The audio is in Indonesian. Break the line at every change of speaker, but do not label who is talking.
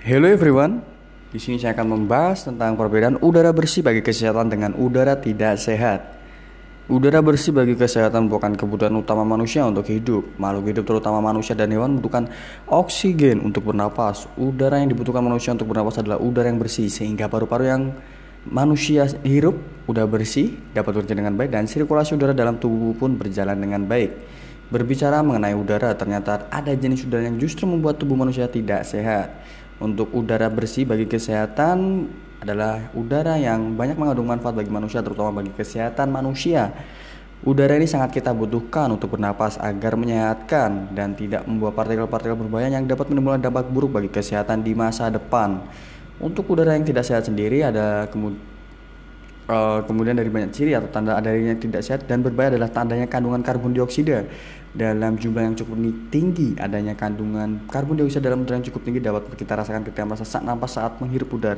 Hello everyone. Di sini saya akan membahas tentang perbedaan udara bersih bagi kesehatan dengan udara tidak sehat. Udara bersih bagi kesehatan bukan kebutuhan utama manusia untuk hidup. Makhluk hidup terutama manusia dan hewan membutuhkan oksigen untuk bernapas. Udara yang dibutuhkan manusia untuk bernapas adalah udara yang bersih sehingga paru-paru yang manusia hirup udah bersih, dapat bekerja dengan baik dan sirkulasi udara dalam tubuh pun berjalan dengan baik. Berbicara mengenai udara, ternyata ada jenis udara yang justru membuat tubuh manusia tidak sehat. Untuk udara bersih bagi kesehatan adalah udara yang banyak mengandung manfaat bagi manusia terutama bagi kesehatan manusia. Udara ini sangat kita butuhkan untuk bernapas agar menyehatkan dan tidak membawa partikel-partikel berbahaya yang dapat menimbulkan dampak buruk bagi kesehatan di masa depan. Untuk udara yang tidak sehat sendiri ada uh, kemudian dari banyak ciri atau tanda adanya tidak sehat dan berbahaya adalah tandanya kandungan karbon dioksida dalam jumlah yang cukup tinggi adanya kandungan karbon dioksida dalam udara yang cukup tinggi dapat kita rasakan ketika merasa sesak napas saat menghirup udara